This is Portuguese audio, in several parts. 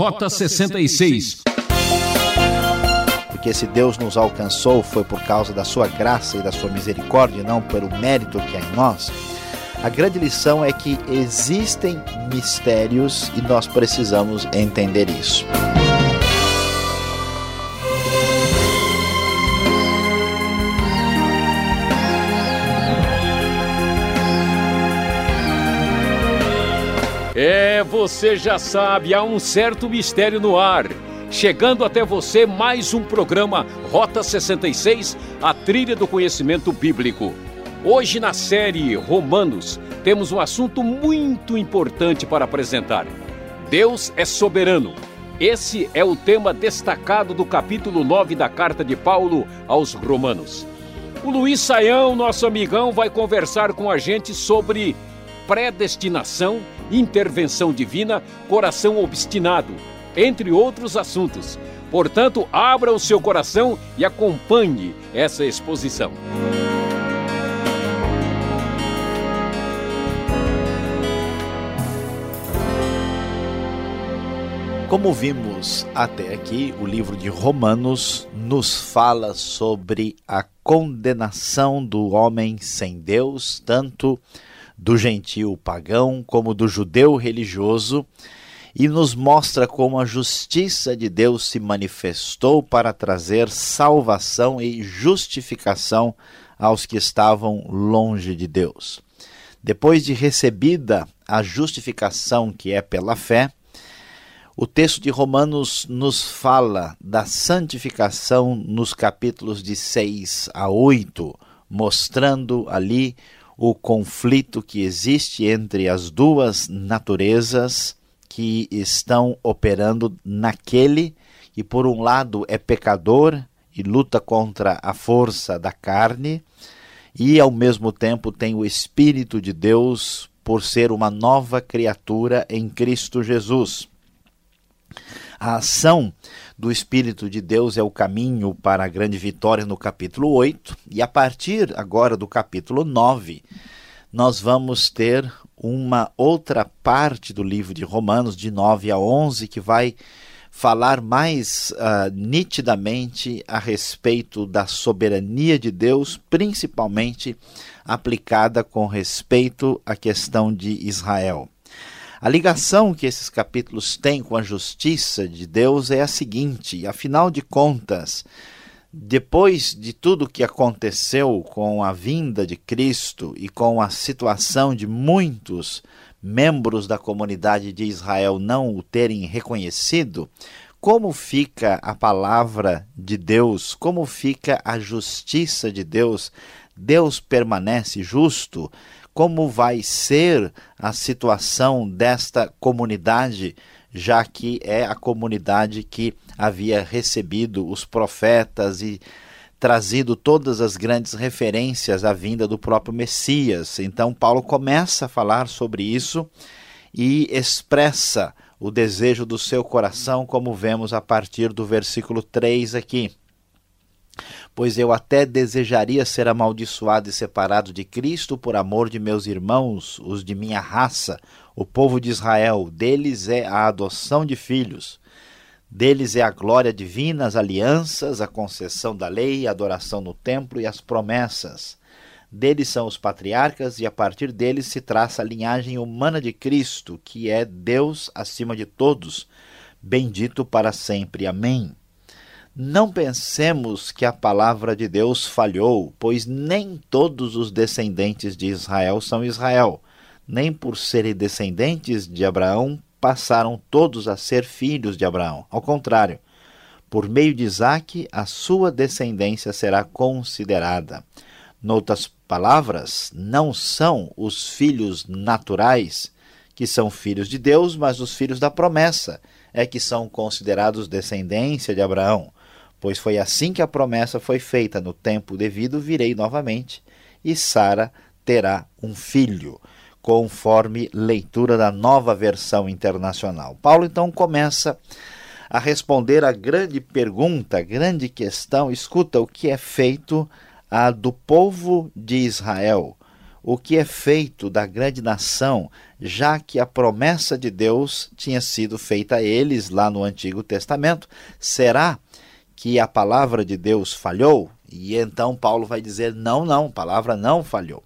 Rota 66. Porque se Deus nos alcançou foi por causa da sua graça e da sua misericórdia, não pelo mérito que há em nós. A grande lição é que existem mistérios e nós precisamos entender isso. Você já sabe, há um certo mistério no ar. Chegando até você mais um programa Rota 66, a trilha do conhecimento bíblico. Hoje na série Romanos, temos um assunto muito importante para apresentar. Deus é soberano. Esse é o tema destacado do capítulo 9 da carta de Paulo aos Romanos. O Luiz Saião, nosso amigão, vai conversar com a gente sobre predestinação, intervenção divina, coração obstinado, entre outros assuntos. Portanto, abra o seu coração e acompanhe essa exposição. Como vimos até aqui, o livro de Romanos nos fala sobre a condenação do homem sem Deus, tanto do gentio pagão como do judeu religioso, e nos mostra como a justiça de Deus se manifestou para trazer salvação e justificação aos que estavam longe de Deus. Depois de recebida a justificação que é pela fé, o texto de Romanos nos fala da santificação nos capítulos de 6 a 8, mostrando ali o conflito que existe entre as duas naturezas que estão operando naquele que, por um lado, é pecador e luta contra a força da carne, e ao mesmo tempo tem o Espírito de Deus por ser uma nova criatura em Cristo Jesus. A ação do Espírito de Deus é o caminho para a grande vitória no capítulo 8, e a partir agora do capítulo 9, nós vamos ter uma outra parte do livro de Romanos, de 9 a 11, que vai falar mais uh, nitidamente a respeito da soberania de Deus, principalmente aplicada com respeito à questão de Israel. A ligação que esses capítulos têm com a justiça de Deus é a seguinte: afinal de contas, depois de tudo que aconteceu com a vinda de Cristo e com a situação de muitos membros da comunidade de Israel não o terem reconhecido, como fica a palavra de Deus? Como fica a justiça de Deus? Deus permanece justo? Como vai ser a situação desta comunidade, já que é a comunidade que havia recebido os profetas e trazido todas as grandes referências à vinda do próprio Messias. Então, Paulo começa a falar sobre isso e expressa o desejo do seu coração, como vemos a partir do versículo 3 aqui pois eu até desejaria ser amaldiçoado e separado de Cristo por amor de meus irmãos, os de minha raça, o povo de Israel. Deles é a adoção de filhos. Deles é a glória divina, as alianças, a concessão da lei, a adoração no templo e as promessas. Deles são os patriarcas, e a partir deles se traça a linhagem humana de Cristo, que é Deus acima de todos. Bendito para sempre. Amém. Não pensemos que a palavra de Deus falhou, pois nem todos os descendentes de Israel são Israel. Nem por serem descendentes de Abraão passaram todos a ser filhos de Abraão. Ao contrário, por meio de Isaque, a sua descendência será considerada. Noutras palavras, não são os filhos naturais que são filhos de Deus, mas os filhos da promessa é que são considerados descendência de Abraão pois foi assim que a promessa foi feita: no tempo devido virei novamente, e Sara terá um filho, conforme leitura da nova versão internacional. Paulo então começa a responder a grande pergunta, a grande questão: escuta, o que é feito a do povo de Israel? O que é feito da grande nação já que a promessa de Deus tinha sido feita a eles lá no Antigo Testamento. Será a palavra de Deus falhou? E então Paulo vai dizer: não, não, a palavra não falhou.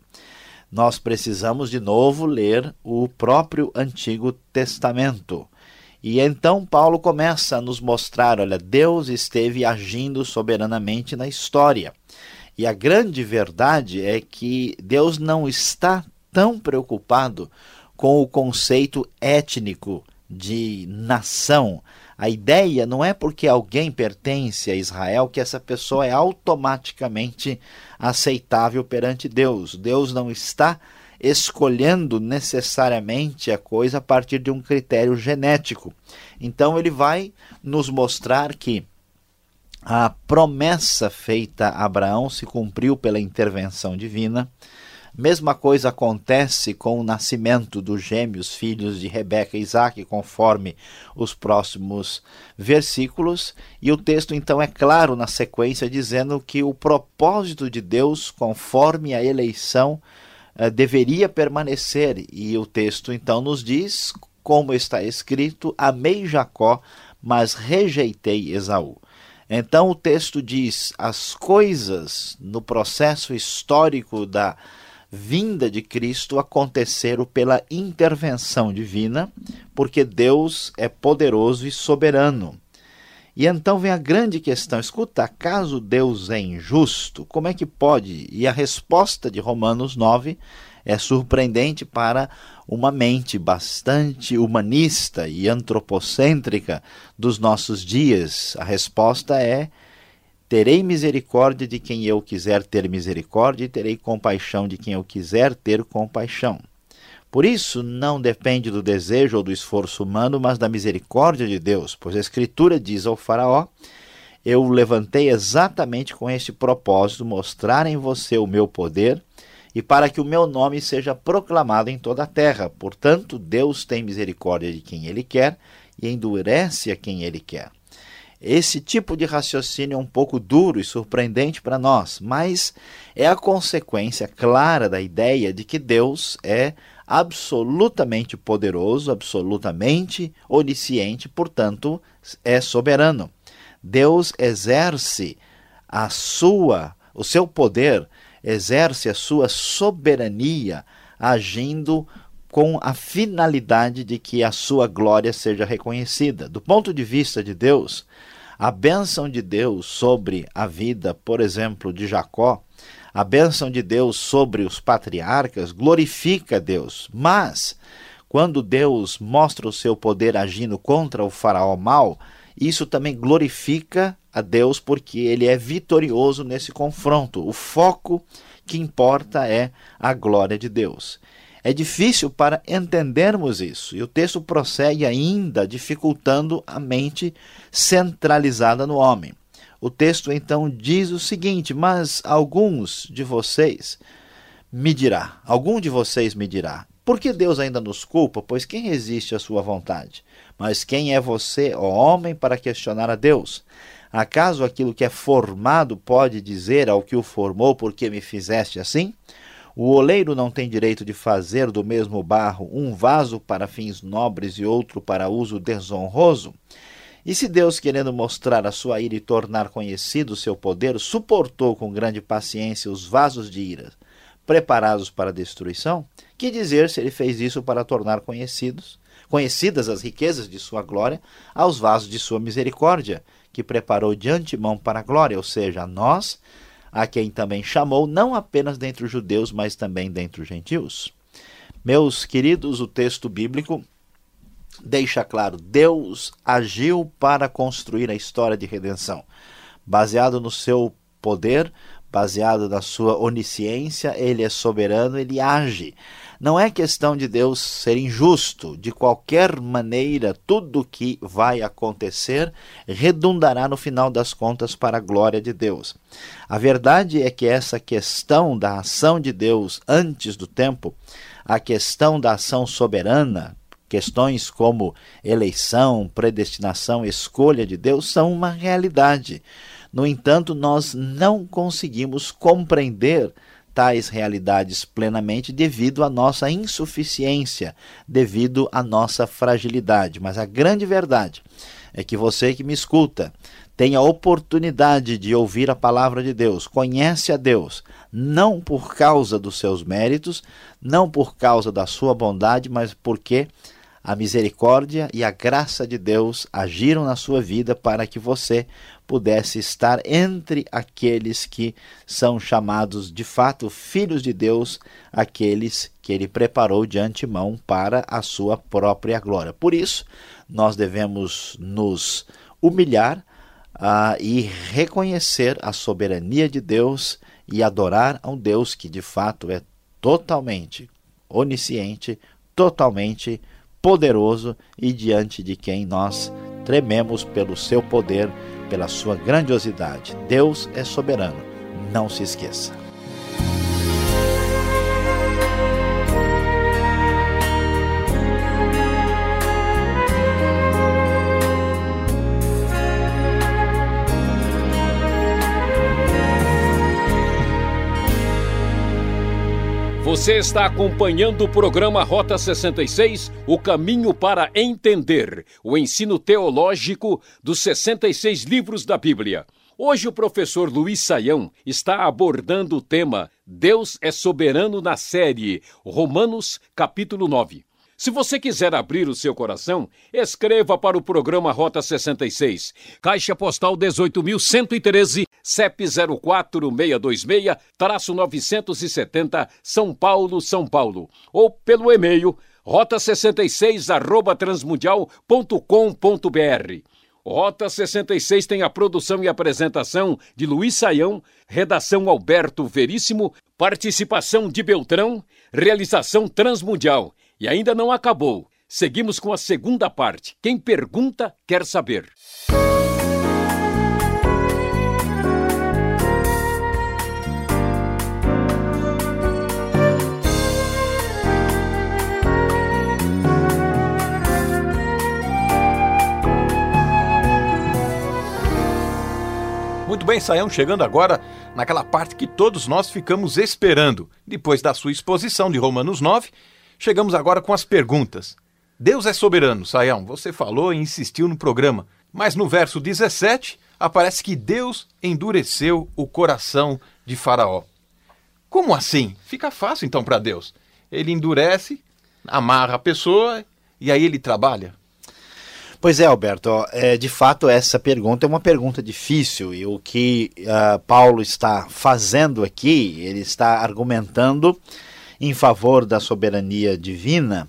Nós precisamos de novo ler o próprio Antigo Testamento. E então Paulo começa a nos mostrar: olha, Deus esteve agindo soberanamente na história. E a grande verdade é que Deus não está tão preocupado com o conceito étnico de nação, a ideia não é porque alguém pertence a Israel que essa pessoa é automaticamente aceitável perante Deus. Deus não está escolhendo necessariamente a coisa a partir de um critério genético. Então ele vai nos mostrar que a promessa feita a Abraão se cumpriu pela intervenção divina Mesma coisa acontece com o nascimento dos gêmeos filhos de Rebeca e Isaac, conforme os próximos versículos, e o texto então é claro na sequência, dizendo que o propósito de Deus, conforme a eleição, eh, deveria permanecer, e o texto então nos diz, como está escrito: Amei Jacó, mas rejeitei Esaú. Então o texto diz: as coisas no processo histórico da vinda de Cristo aconteceram pela intervenção divina, porque Deus é poderoso e soberano. E então vem a grande questão: escuta, acaso Deus é injusto? Como é que pode? E a resposta de Romanos 9 é surpreendente para uma mente bastante humanista e antropocêntrica dos nossos dias. A resposta é Terei misericórdia de quem eu quiser ter misericórdia, e terei compaixão de quem eu quiser ter compaixão. Por isso, não depende do desejo ou do esforço humano, mas da misericórdia de Deus, pois a Escritura diz ao Faraó: Eu o levantei exatamente com este propósito, mostrar em você o meu poder e para que o meu nome seja proclamado em toda a terra. Portanto, Deus tem misericórdia de quem ele quer e endurece a quem ele quer. Esse tipo de raciocínio é um pouco duro e surpreendente para nós, mas é a consequência clara da ideia de que Deus é absolutamente poderoso, absolutamente onisciente, portanto, é soberano. Deus exerce a sua, o seu poder, exerce a sua soberania agindo com a finalidade de que a sua glória seja reconhecida. Do ponto de vista de Deus, a bênção de Deus sobre a vida, por exemplo, de Jacó, a bênção de Deus sobre os patriarcas glorifica Deus. Mas, quando Deus mostra o seu poder agindo contra o faraó mau, isso também glorifica a Deus porque ele é vitorioso nesse confronto. O foco que importa é a glória de Deus. É difícil para entendermos isso, e o texto prossegue ainda dificultando a mente centralizada no homem. O texto então diz o seguinte: Mas alguns de vocês me dirá, algum de vocês me dirá, por que Deus ainda nos culpa? Pois quem resiste à sua vontade? Mas quem é você, ó homem, para questionar a Deus? Acaso aquilo que é formado pode dizer ao que o formou, por que me fizeste assim? O oleiro não tem direito de fazer do mesmo barro um vaso para fins nobres e outro para uso desonroso? E se Deus, querendo mostrar a sua ira e tornar conhecido o seu poder, suportou com grande paciência os vasos de ira preparados para destruição, que dizer se ele fez isso para tornar conhecidos, conhecidas as riquezas de sua glória aos vasos de sua misericórdia, que preparou de antemão para a glória, ou seja, a nós, a quem também chamou, não apenas dentre os judeus, mas também dentre os gentios. Meus queridos, o texto bíblico deixa claro: Deus agiu para construir a história de redenção. Baseado no seu poder, baseado na sua onisciência, ele é soberano, ele age. Não é questão de Deus ser injusto. De qualquer maneira, tudo que vai acontecer redundará no final das contas para a glória de Deus. A verdade é que essa questão da ação de Deus antes do tempo, a questão da ação soberana, questões como eleição, predestinação, escolha de Deus são uma realidade. No entanto, nós não conseguimos compreender tais realidades plenamente devido à nossa insuficiência, devido à nossa fragilidade. Mas a grande verdade é que você que me escuta tem a oportunidade de ouvir a palavra de Deus, conhece a Deus, não por causa dos seus méritos, não por causa da sua bondade, mas porque a misericórdia e a graça de Deus agiram na sua vida para que você pudesse estar entre aqueles que são chamados de fato filhos de Deus, aqueles que ele preparou de antemão para a sua própria glória. Por isso, nós devemos nos humilhar uh, e reconhecer a soberania de Deus e adorar a um Deus que de fato é totalmente onisciente, totalmente poderoso e diante de quem nós trememos pelo seu poder, pela sua grandiosidade. Deus é soberano, não se esqueça. Você está acompanhando o programa Rota 66, o caminho para entender o ensino teológico dos 66 livros da Bíblia. Hoje o professor Luiz Saião está abordando o tema Deus é soberano na série Romanos, capítulo 9. Se você quiser abrir o seu coração, escreva para o programa Rota 66, Caixa Postal 18.113, CEP 04626-970, São Paulo, São Paulo. Ou pelo e-mail rota66 arroba transmundial.com.br. Rota 66 tem a produção e apresentação de Luiz Saião, redação Alberto Veríssimo, participação de Beltrão, realização Transmundial. E ainda não acabou. Seguimos com a segunda parte. Quem pergunta quer saber. Muito bem, Saião, chegando agora naquela parte que todos nós ficamos esperando. Depois da sua exposição de Romanos 9, chegamos agora com as perguntas. Deus é soberano, Saião, você falou e insistiu no programa, mas no verso 17 aparece que Deus endureceu o coração de Faraó. Como assim? Fica fácil então para Deus. Ele endurece, amarra a pessoa e aí ele trabalha. Pois é, Alberto, é, de fato essa pergunta é uma pergunta difícil e o que uh, Paulo está fazendo aqui, ele está argumentando em favor da soberania divina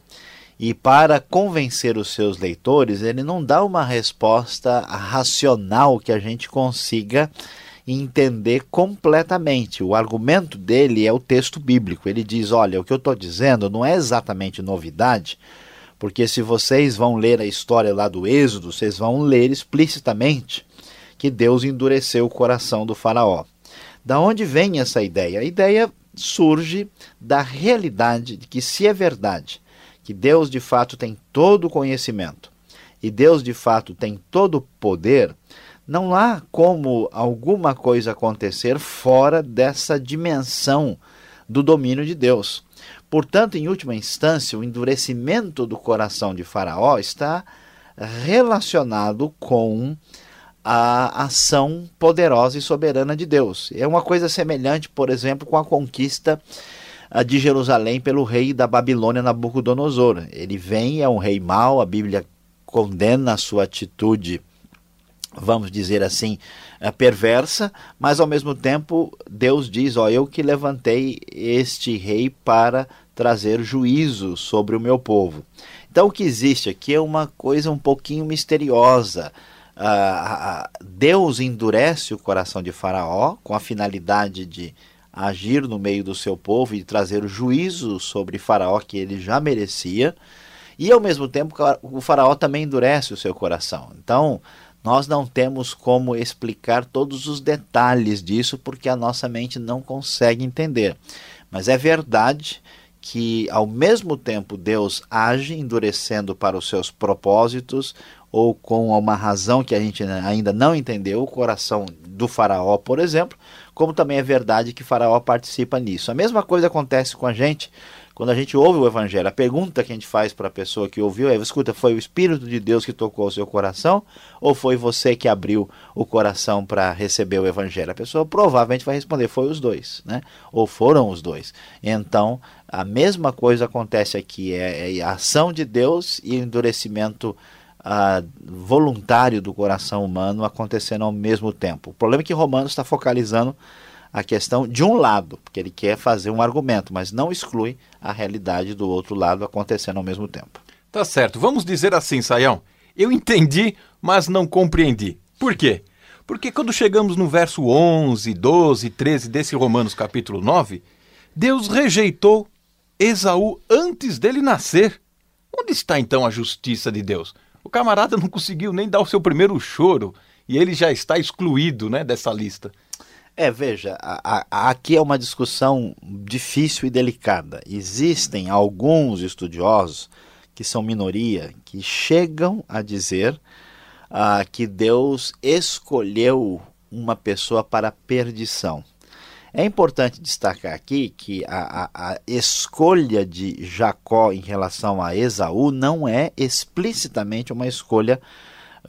e para convencer os seus leitores, ele não dá uma resposta racional que a gente consiga entender completamente. O argumento dele é o texto bíblico. Ele diz: olha, o que eu estou dizendo não é exatamente novidade porque se vocês vão ler a história lá do Êxodo, vocês vão ler explicitamente que Deus endureceu o coração do Faraó. Da onde vem essa ideia? A ideia surge da realidade de que, se é verdade que Deus de fato tem todo o conhecimento e Deus de fato tem todo o poder, não há como alguma coisa acontecer fora dessa dimensão do domínio de Deus. Portanto, em última instância, o endurecimento do coração de Faraó está relacionado com a ação poderosa e soberana de Deus. É uma coisa semelhante, por exemplo, com a conquista ah, de Jerusalém pelo rei da Babilônia Nabucodonosor. Ele vem, é um rei mau, a Bíblia condena a sua atitude, vamos dizer assim, eh, perversa, mas ao mesmo tempo Deus diz: Ó, eu que levantei este rei para trazer juízo sobre o meu povo. Então o que existe aqui é uma coisa um pouquinho misteriosa. Uh, Deus endurece o coração de Faraó com a finalidade de agir no meio do seu povo e trazer o juízo sobre Faraó que ele já merecia. E ao mesmo tempo o Faraó também endurece o seu coração. Então, nós não temos como explicar todos os detalhes disso porque a nossa mente não consegue entender. Mas é verdade que ao mesmo tempo Deus age endurecendo para os seus propósitos ou com uma razão que a gente ainda não entendeu, o coração do faraó, por exemplo, como também é verdade que Faraó participa nisso. A mesma coisa acontece com a gente quando a gente ouve o Evangelho. A pergunta que a gente faz para a pessoa que ouviu é: escuta, foi o Espírito de Deus que tocou o seu coração ou foi você que abriu o coração para receber o Evangelho? A pessoa provavelmente vai responder: foi os dois, né? ou foram os dois. Então, a mesma coisa acontece aqui: é, é a ação de Deus e o endurecimento uh, voluntário do coração humano acontecendo ao mesmo tempo. O problema é que Romanos está focalizando a questão de um lado, porque ele quer fazer um argumento, mas não exclui a realidade do outro lado acontecendo ao mesmo tempo. Tá certo. Vamos dizer assim, Saião. Eu entendi, mas não compreendi. Por quê? Porque quando chegamos no verso 11, 12, 13 desse Romanos capítulo 9, Deus rejeitou Esaú antes dele nascer. Onde está então a justiça de Deus? O camarada não conseguiu nem dar o seu primeiro choro e ele já está excluído né, dessa lista. É, veja, a, a, aqui é uma discussão difícil e delicada. Existem alguns estudiosos, que são minoria, que chegam a dizer uh, que Deus escolheu uma pessoa para perdição. É importante destacar aqui que a, a, a, escolha de Jacó em relação a Esaú não é explicitamente uma escolha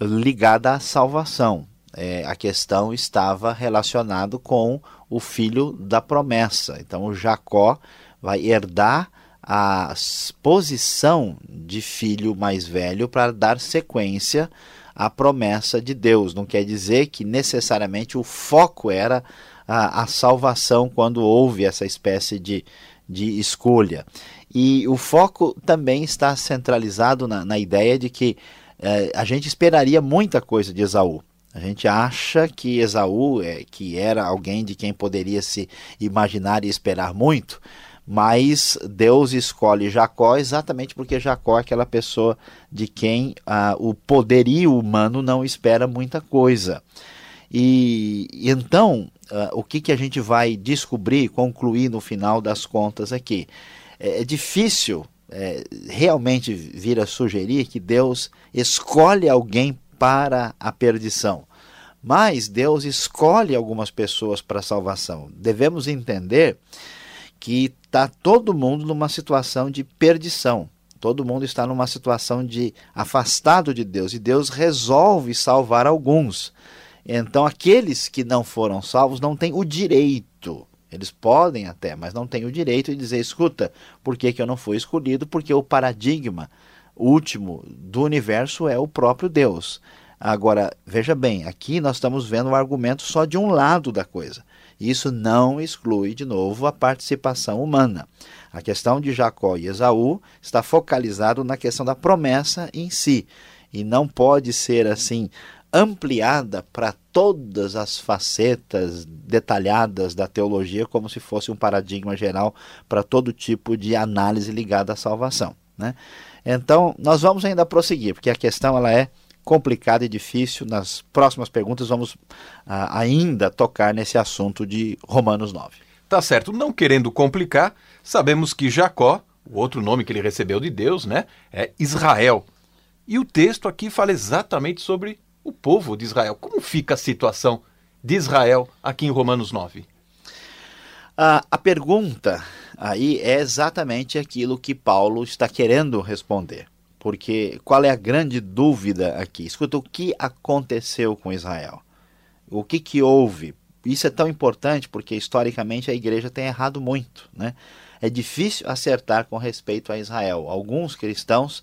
ligada à salvação. É, a questão estava relacionado com o filho da promessa. Então, Jacó vai herdar a posição de filho mais velho para dar sequência à promessa de Deus. Não quer dizer que necessariamente o foco era a, a salvação quando houve essa espécie de, de escolha. E o foco também está centralizado na, na ideia de que eh, a gente esperaria muita coisa de Esaú. A gente acha que Esaú, é, que era alguém de quem poderia se imaginar e esperar muito, mas Deus escolhe Jacó exatamente porque Jacó é aquela pessoa de quem ah, o poderio humano não espera muita coisa. E, então, uh, o que, que a gente vai descobrir, concluir no final das contas aqui? É, é difícil é, realmente vir a sugerir que Deus escolhe alguém para a perdição. Mas Deus escolhe algumas pessoas para a salvação. Devemos entender que está todo mundo numa situação de perdição. Todo mundo está numa situação de afastado de Deus e Deus resolve salvar alguns. Então, aqueles que não foram salvos não têm o direito. Eles podem até, mas não têm o direito de dizer: escuta, por que, que eu não fui escolhido? Porque o paradigma último do universo é o próprio Deus. Agora, veja bem, aqui nós estamos vendo um argumento só de um lado da coisa. Isso não exclui, de novo, a participação humana. A questão de Jacó e Esaú está focalizado na questão da promessa em si. E não pode ser assim ampliada para todas as facetas detalhadas da teologia, como se fosse um paradigma geral para todo tipo de análise ligada à salvação. Né? Então, nós vamos ainda prosseguir, porque a questão ela é complicada e difícil. Nas próximas perguntas, vamos ah, ainda tocar nesse assunto de Romanos 9. Tá certo, não querendo complicar, sabemos que Jacó, o outro nome que ele recebeu de Deus, né, é Israel. E o texto aqui fala exatamente sobre o povo de Israel. Como fica a situação de Israel aqui em Romanos 9? A, a pergunta aí é exatamente aquilo que Paulo está querendo responder. Porque qual é a grande dúvida aqui? Escuta, o que aconteceu com Israel? O que, que houve? Isso é tão importante porque historicamente a igreja tem errado muito. Né? É difícil acertar com respeito a Israel. Alguns cristãos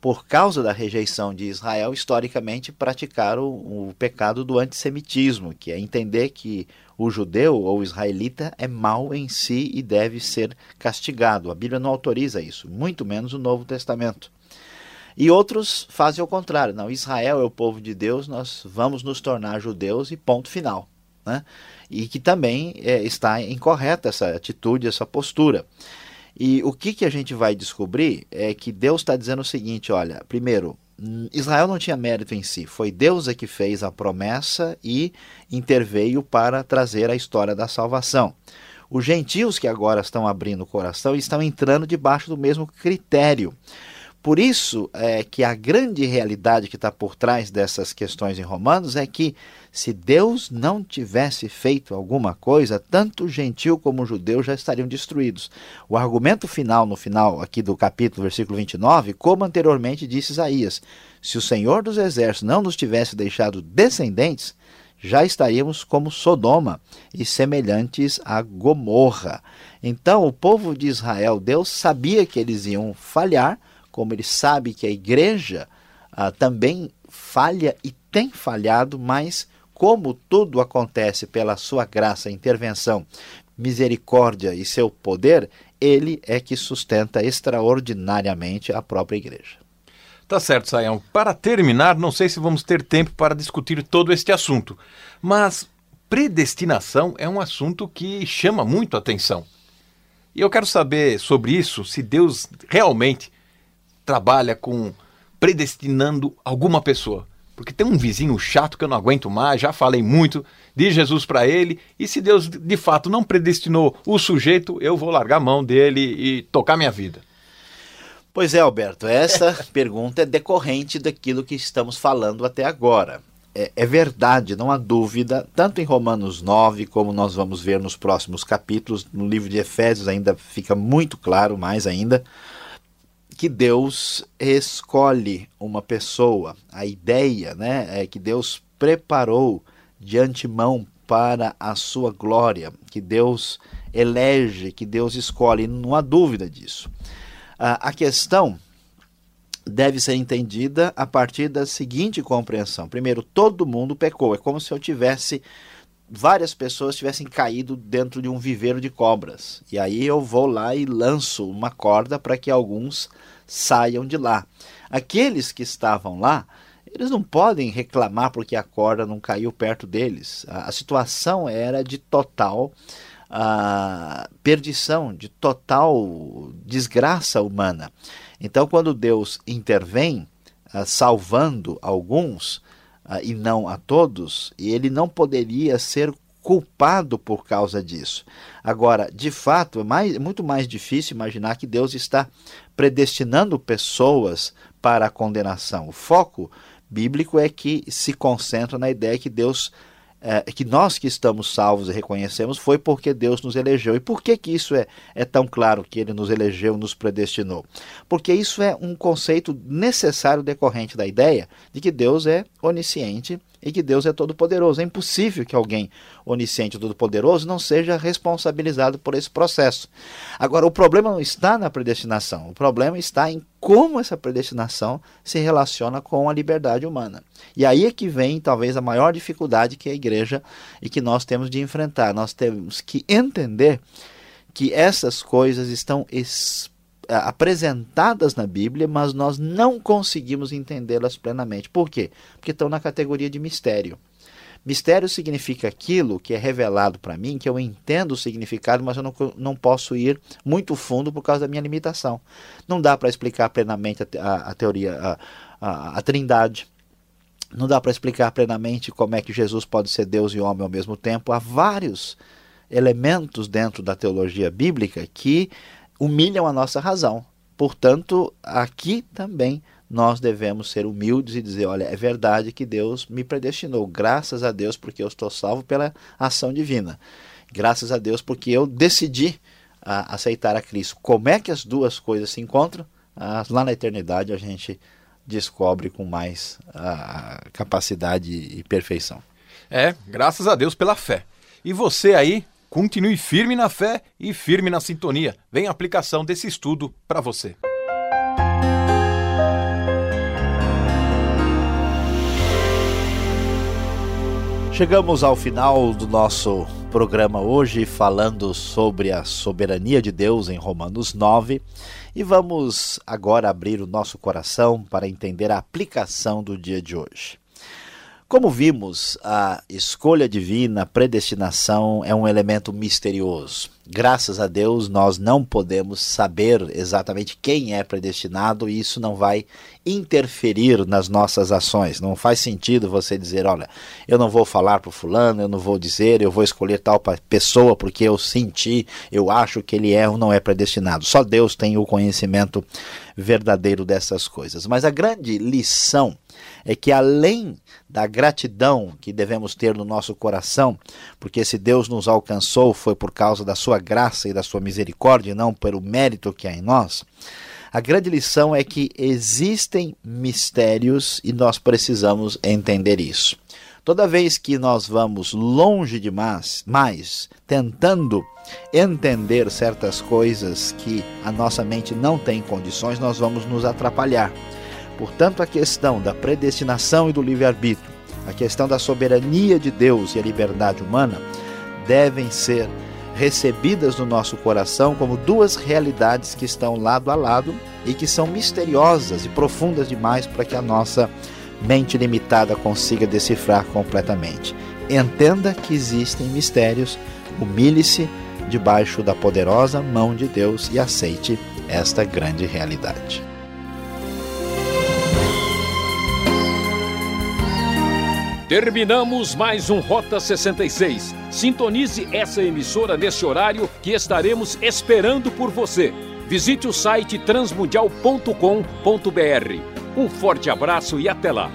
por causa da rejeição de Israel, historicamente praticaram o, pecado do antissemitismo, que é entender que o judeu ou o israelita é mau em si e deve ser castigado. A Bíblia não autoriza isso, muito menos o Novo Testamento. E outros fazem o contrário. Não, Israel é o povo de Deus, nós vamos nos tornar judeus e ponto final. Né? E que também é, está incorreta essa atitude, essa postura. E o que, que a gente vai descobrir é que Deus está dizendo o seguinte: olha, primeiro, Israel não tinha mérito em si, foi Deus é que fez a promessa e interveio para trazer a história da salvação. Os gentios que agora estão abrindo o coração estão entrando debaixo do mesmo critério. Por isso é que a grande realidade que está por trás dessas questões em Romanos é que se Deus não tivesse feito alguma coisa, tanto o gentil como o judeu já estariam destruídos. O argumento final, no final aqui do capítulo, versículo 29, como anteriormente disse Isaías: se o Senhor dos Exércitos não nos tivesse deixado descendentes, já estaríamos como Sodoma e semelhantes a Gomorra. Então, o povo de Israel, Deus sabia que eles iam falhar, como ele sabe que a igreja ah, também falha e tem falhado, mas como tudo acontece pela sua graça, intervenção, misericórdia e seu poder, ele é que sustenta extraordinariamente a própria igreja. Tá certo, Sayão. Para terminar, não sei se vamos ter tempo para discutir todo este assunto, mas predestinação é um assunto que chama muito a atenção. E eu quero saber sobre isso, se Deus realmente trabalha com predestinando alguma pessoa. Porque tem um vizinho chato que eu não aguento mais, já falei muito de Jesus para ele, e se Deus de fato não predestinou o sujeito, eu vou largar a mão dele e tocar minha vida. Pois é, Alberto, essa pergunta é decorrente daquilo que estamos falando até agora. É, é, verdade, não há dúvida, tanto em Romanos 9, como nós vamos ver nos próximos capítulos, no livro de Efésios ainda fica muito claro, mais ainda, que Deus escolhe uma pessoa. A ideia né, é que Deus preparou de antemão para a sua glória, que Deus elege, que Deus escolhe, não há dúvida disso. a questão deve ser entendida a partir da seguinte compreensão. Primeiro, todo mundo pecou. É como se eu tivesse várias pessoas tivessem caído dentro de um viveiro de cobras. E aí eu vou lá e lanço uma corda para que alguns saiam de lá. Aqueles que estavam lá, eles não podem reclamar porque a corda não caiu perto deles. A, a situação era de total uh, perdição, de total desgraça humana. Então, quando Deus intervém, uh, salvando alguns, e não a todos, e ele não poderia ser culpado por causa disso. Agora, de fato, é mais, muito mais difícil imaginar que Deus está predestinando pessoas para a condenação. O foco bíblico é que se concentra na ideia que Deus é, que nós que estamos salvos e reconhecemos foi porque Deus nos elegeu. E por que, que isso é, é tão claro que Ele nos elegeu, nos predestinou? Porque isso é um conceito necessário decorrente da ideia de que Deus é onisciente e que Deus é todo-poderoso. É impossível que alguém onisciente todo-poderoso não seja responsabilizado por esse processo. Agora, o problema não está na predestinação, o problema está em como essa predestinação se relaciona com a liberdade humana. E aí é que vem talvez a maior dificuldade que a igreja e que nós temos de enfrentar. Nós temos que entender que essas coisas estão apresentadas na Bíblia, mas nós não conseguimos entendê-las plenamente. Por quê? Porque estão na categoria de mistério. Mistério significa aquilo que é revelado para mim, que eu entendo o significado, mas eu não, não posso ir muito fundo por causa da minha limitação. Não dá para explicar plenamente a, a, a teoria, a, a trindade. Não dá para explicar plenamente como é que Jesus pode ser Deus e homem ao mesmo tempo. Há vários elementos dentro da teologia bíblica que humilham a nossa razão. Portanto, aqui também nós devemos ser humildes e dizer: olha, é verdade que Deus me predestinou, graças a Deus, porque eu estou salvo pela ação divina. Graças a Deus, porque eu decidi a, ah, aceitar a Cristo. Como é que as duas coisas se encontram? Ah, lá na eternidade a gente descobre com mais ah, capacidade e perfeição. É, graças a Deus pela fé. E você aí, continue firme na fé e firme na sintonia. Vem a aplicação desse estudo para você. Chegamos ao final do nosso programa hoje falando sobre a soberania de Deus em Romanos 9 e vamos agora abrir o nosso coração para entender a aplicação do dia de hoje. Como vimos, a escolha divina, a predestinação é um elemento misterioso. Graças a Deus, nós não podemos saber exatamente quem é predestinado e isso não vai interferir nas nossas ações. Não faz sentido você dizer: olha, eu não vou falar para fulano, eu não vou dizer, eu vou escolher tal pessoa porque eu senti, eu acho que ele é ou não é predestinado. Só Deus tem o conhecimento verdadeiro dessas coisas. Mas a grande lição é que além da gratidão que devemos ter no nosso coração, porque se Deus nos alcançou foi por causa da sua graça e da sua misericórdia, e não pelo mérito que há em nós. A grande lição é que existem mistérios e nós precisamos entender isso. Toda vez que nós vamos longe demais, mais tentando entender certas coisas que a nossa mente não tem condições, nós vamos nos atrapalhar. Portanto, a questão da predestinação e do livre-arbítrio, a questão da soberania de Deus e a liberdade humana devem ser recebidas no nosso coração como duas realidades que estão lado a lado e que são misteriosas e profundas demais para que a nossa mente limitada consiga decifrar completamente. Entenda que existem mistérios, humilhe-se debaixo da poderosa mão de Deus e aceite esta grande realidade. Terminamos mais um Rota 66. Sintonize essa emissora nesse horário que estaremos esperando por você. Visite o site transmundial.com.br. Um forte abraço e até lá.